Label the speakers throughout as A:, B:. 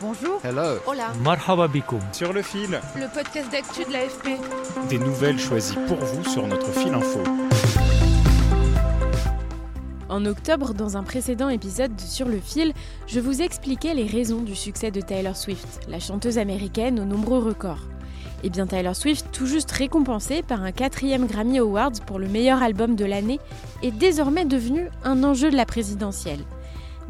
A: Bonjour.
B: Hello.
A: Hola.
C: Marhaba bikoum.
D: Sur le fil,
A: Le podcast d'actu de l'AFP.
D: des nouvelles choisies pour vous sur notre fil info.
E: En octobre, dans un précédent épisode de Sur le fil, je vous expliquais les raisons du succès de Taylor Swift, la chanteuse américaine aux nombreux records. Et bien Taylor Swift, tout juste récompensée par un quatrième Grammy Awards pour le meilleur album de l'année, est désormais devenue un enjeu de la présidentielle.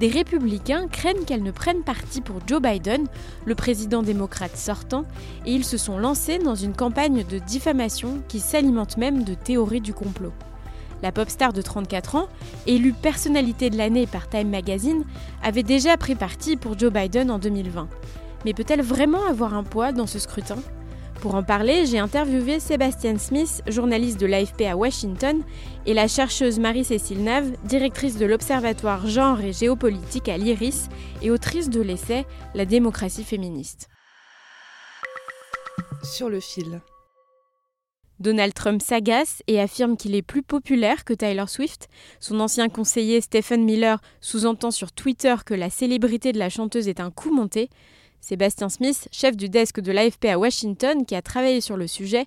E: Des républicains craignent qu'elle ne prenne parti pour Joe Biden, le président démocrate sortant, et ils se sont lancés dans une campagne de diffamation qui s'alimente même de théories du complot. La pop star de 34 ans, élue personnalité de l'année par Time Magazine, avait déjà pris parti pour Joe Biden en 2020. Mais peut-elle vraiment avoir un poids dans ce scrutin? Pour en parler, j'ai interviewé Sébastien Smith, journaliste de l'AFP à Washington, et la chercheuse Marie-Cécile Nave, directrice de l'Observatoire Genre et Géopolitique à l'IRIS et autrice de l'essai La démocratie féministe.
A: Sur le fil.
E: Donald Trump s'agace et affirme qu'il est plus populaire que Taylor Swift. Son ancien conseiller Stephen Miller sous-entend sur Twitter que la célébrité de la chanteuse est un coup monté. Sébastien Smith, chef du desk de l'AFP à Washington, qui a travaillé sur le sujet,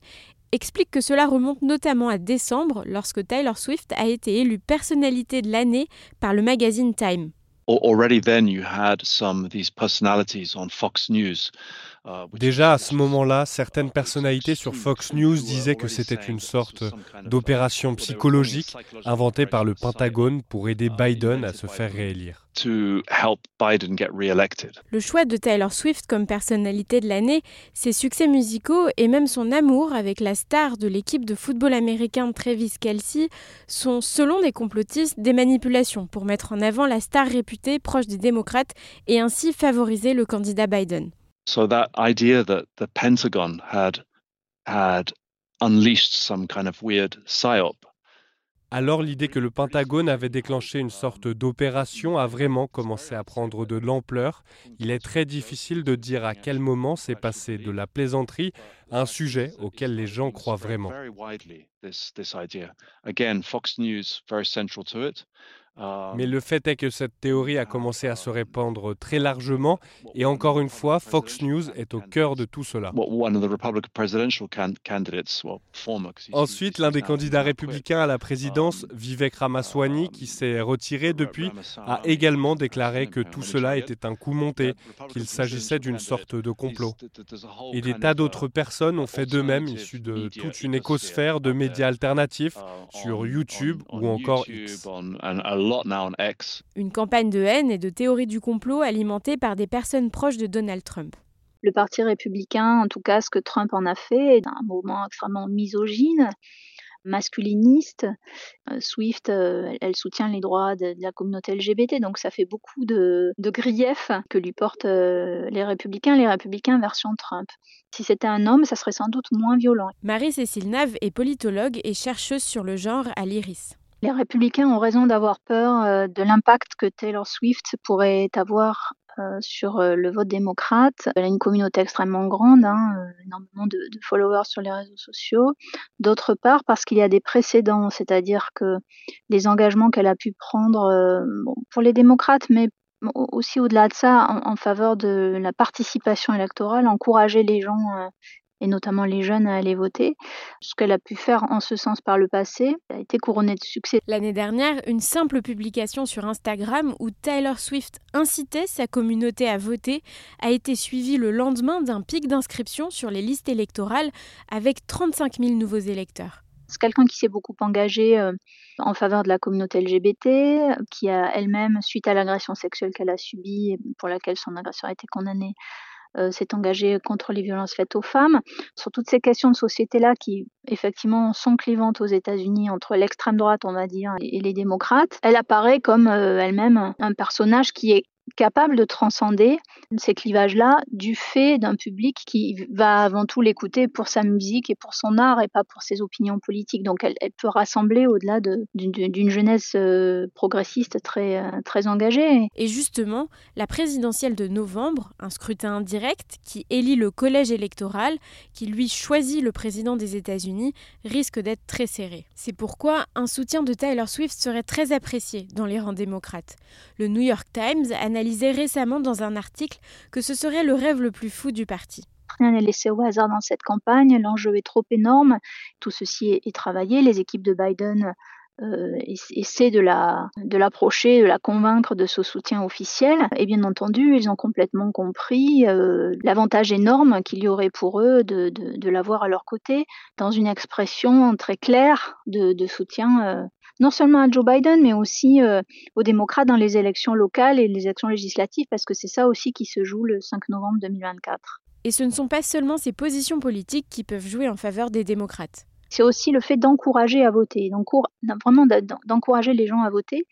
E: explique que cela remonte notamment à décembre, lorsque Taylor Swift a été élue personnalité de l'année par le magazine Time.
F: already then you had some of these personalities on Fox News. uh,
C: Déjà à ce moment-là, certaines personnalités sur Fox News disaient que c'était une sorte d'opération psychologique inventée par le Pentagone pour aider Biden à se faire réélire.
F: To help Biden get re-elected.
E: Le choix de Taylor Swift comme personnalité de l'année, ses succès musicaux et même son amour avec la star de l'équipe de football américain Travis Kelsey sont, selon des complotistes, des manipulations pour mettre en avant la star réputée proche des démocrates et ainsi favoriser le candidat Biden.
F: So that idea that the Pentagon had had unleashed some kind of weird psyop
C: Alors l'idée que le Pentagone avait déclenché une sorte d'opération a vraiment commencé à prendre de l'ampleur. Il est très difficile de dire à quel moment c'est passé de la plaisanterie à un sujet auquel les gens croient vraiment.
F: Um,
C: Mais le fait est que cette théorie a commencé à se répandre très largement et encore une fois, Fox News est au cœur de tout cela. Ensuite, l'un des candidats républicains à la présidence, Vivek Ramaswamy, qui s'est retiré depuis, a également déclaré que tout cela était un coup monté, qu'il s'agissait d'une sorte de complot. Et des tas d'autres personnes ont fait de même, issus de toute une écosphère de médias alternatifs, sur YouTube ou encore X.
E: Une campagne de haine et de théorie du complot alimentée par des personnes proches de Donald Trump.
G: Le Parti républicain, en tout cas ce que Trump en a fait, est un mouvement extrêmement misogyne, masculiniste. Euh, Swift, euh, elle, soutient les droits de, la communauté LGBT, donc ça fait beaucoup de, de griefs que lui portent euh, les républicains, les républicains version Trump. Si c'était un homme, ça serait sans doute moins violent.
E: Marie-Cécile Nave est politologue et chercheuse sur le genre à l'IRIS.
G: Les républicains ont raison d'avoir peur euh, de l'impact que Taylor Swift pourrait avoir euh, sur euh, le vote démocrate. Elle a une communauté extrêmement grande, hein, énormément de, followers sur les réseaux sociaux. D'autre part, parce qu'il y a des précédents, c'est-à-dire que les engagements qu'elle a pu prendre pour les démocrates, mais au- aussi au-delà de ça, en, en faveur de la participation électorale, encourager les gens et notamment les jeunes à aller voter. Ce qu'elle a pu faire en ce sens par le passé a été couronné de succès.
E: L'année dernière, une simple publication sur Instagram où Taylor Swift incitait sa communauté à voter a été suivie le lendemain d'un pic d'inscription sur les listes électorales avec 35 000 nouveaux électeurs.
G: C'est quelqu'un qui s'est beaucoup engagé euh, en faveur de la communauté LGBT, qui a elle-même, suite à l'agression sexuelle qu'elle a subie, et pour laquelle son agresseur a été condamné, euh, s'est engagé contre les violences faites aux femmes. Sur toutes ces questions de société-là qui, effectivement, sont clivantes aux États-Unis entre l'extrême droite, on va dire, et les démocrates, elle apparaît comme euh, elle-même un personnage qui est capable de transcender ces clivages-là du fait d'un public qui va avant tout l'écouter pour sa musique et pour son art et pas pour ses opinions politiques. Donc elle, peut rassembler au-delà d'une jeunesse euh, progressiste très, euh, très engagée.
E: Et justement, la présidentielle de novembre, un scrutin indirect qui élit le collège électoral, qui lui choisit le président des États-Unis, risque d'être très serré. C'est pourquoi un soutien de Taylor Swift serait très apprécié dans les rangs démocrates. Le New York Times récemment dans un article que ce serait le rêve le plus fou du parti.
G: Rien n'est laissé au hasard dans cette campagne, l'enjeu est trop énorme, tout ceci est, travaillé, les équipes de Biden euh, de la de l'approcher, de la convaincre de ce soutien officiel. Et bien entendu, ils ont complètement compris euh, l'avantage énorme qu'il y aurait pour eux de, l'avoir à leur côté, dans une expression très claire de, de soutien euh, non seulement à Joe Biden, mais aussi euh, aux démocrates dans les élections locales et les élections législatives, parce que c'est ça aussi qui se joue le 5 novembre 2024.
E: Et ce ne sont pas seulement ces positions politiques qui peuvent jouer en faveur des démocrates.
G: C'est aussi le fait d'encourager à voter, vraiment d'encourager les gens à voter.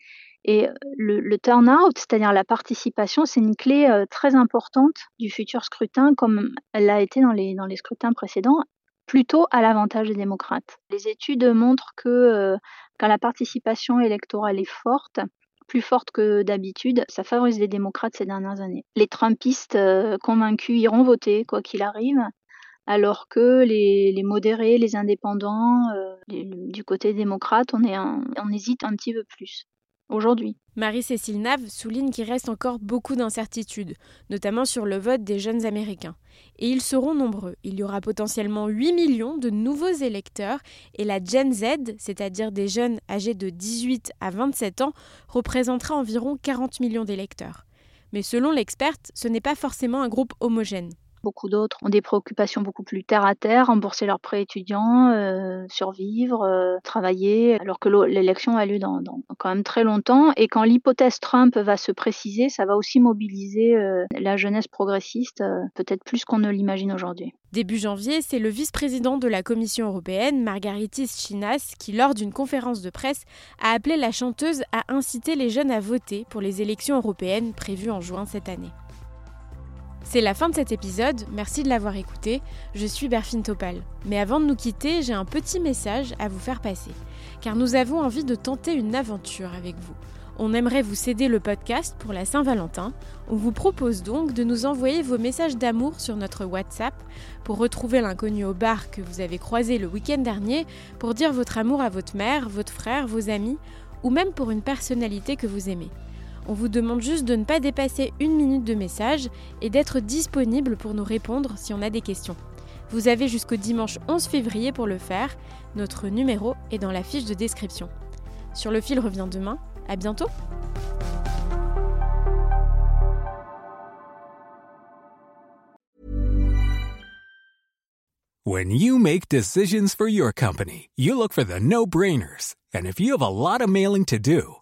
G: Et euh, le, le turnout, c'est-à-dire la participation, c'est une clé euh, très importante du futur scrutin, comme elle l'a été dans les, scrutins précédents, plutôt à l'avantage des démocrates. Les études montrent que quand la participation électorale est forte, plus forte que d'habitude, ça favorise les démocrates ces dernières années. Les Trumpistes euh, convaincus iront voter, quoi qu'il arrive, alors que les, modérés, les indépendants, euh, du côté démocrate, on, est on hésite un petit peu plus aujourd'hui.
E: Marie-Cécile Nave souligne qu'il reste encore beaucoup d'incertitudes, notamment sur le vote des jeunes Américains. Et ils seront nombreux. Il y aura potentiellement 8 millions de nouveaux électeurs et la Gen Z, c'est-à-dire des jeunes âgés de 18 à 27 ans, représentera environ 40 millions d'électeurs. Mais selon l'experte, ce n'est pas forcément un groupe homogène.
G: Beaucoup d'autres ont des préoccupations beaucoup plus terre à terre, rembourser leurs prêts étudiants, euh, survivre, euh, travailler, alors que l'élection a lieu dans, quand même très longtemps. Et quand l'hypothèse Trump va se préciser, ça va aussi mobiliser euh, la jeunesse progressiste, peut-être plus qu'on ne l'imagine aujourd'hui.
E: Début janvier, c'est le vice-président de la Commission européenne, Margaritis Chinas, qui, lors d'une conférence de presse, a appelé la chanteuse à inciter les jeunes à voter pour les élections européennes prévues en juin cette année. C'est la fin de cet épisode, merci de l'avoir écouté, je suis Berfine Topal. Mais avant de nous quitter, j'ai un petit message à vous faire passer, car nous avons envie de tenter une aventure avec vous. On aimerait vous céder le podcast pour la Saint-Valentin. On vous propose donc de nous envoyer vos messages d'amour sur notre WhatsApp pour retrouver l'inconnu au bar que vous avez croisé le week-end dernier, pour dire votre amour à votre mère, votre frère, vos amis, ou même pour une personnalité que vous aimez. On vous demande juste de ne pas dépasser une minute de message et d'être disponible pour nous répondre si on a des questions. Vous avez jusqu'au dimanche 11 février pour le faire. Notre numéro est dans la fiche de description. Sur le fil revient demain. À bientôt!
B: When you make decisions for your company, you look for the no-brainers. And if you have a lot mailing to do,